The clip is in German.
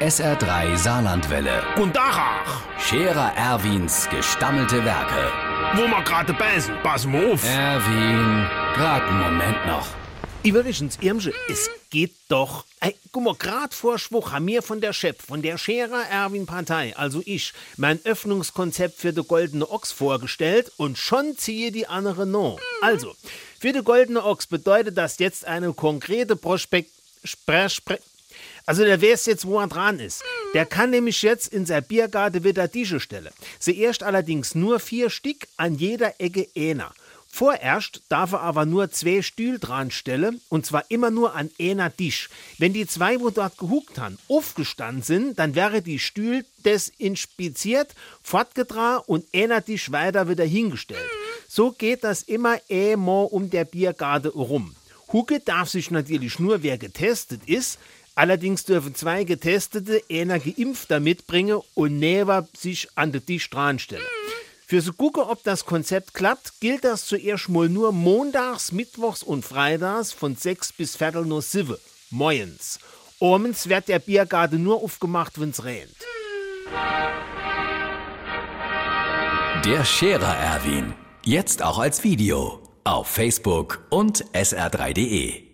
SR3 Saarlandwelle. Und Dachach, Scherer Erwins gestammelte Werke. wo wir gerade beißen, pass mal auf. Erwin, grad einen Moment noch. Übrigens, Irmsche, es geht doch. Ey, guck mal, grad vor Schwuch haben wir von der Chef, von der Scherer Erwin Partei, also ich, mein Öffnungskonzept für die Goldene Ochs vorgestellt und schon ziehe die andere no. Also, für die Goldene Ochs bedeutet das jetzt eine konkrete Prospekt. Spre, spre, also der weiß jetzt, wo er dran ist. Der kann nämlich jetzt in sein Biergarten wieder Tische stellen. Sie erst allerdings nur vier Stück an jeder Ecke einer. Vorerst darf er aber nur zwei Stühle dran stellen, und zwar immer nur an einer Tisch. Wenn die zwei, wo dort gehuckt haben, aufgestanden sind, dann wäre die Stühl desinspiziert, fortgetragen und einer Tisch weiter wieder hingestellt. So geht das immer einmal um der Biergarten rum. Hucke darf sich natürlich nur, wer getestet ist. Allerdings dürfen zwei Getestete einer Geimpfter mitbringen und näher sich an den Tisch dran stellen. Für so gucken, ob das Konzept klappt, gilt das zuerst mal nur montags, mittwochs und freitags von 6 bis viertel nur 7. Moins. Abends wird der Biergarten nur aufgemacht, wenn's rennt. Der Scherer Erwin. Jetzt auch als Video. Auf Facebook und sr3.de.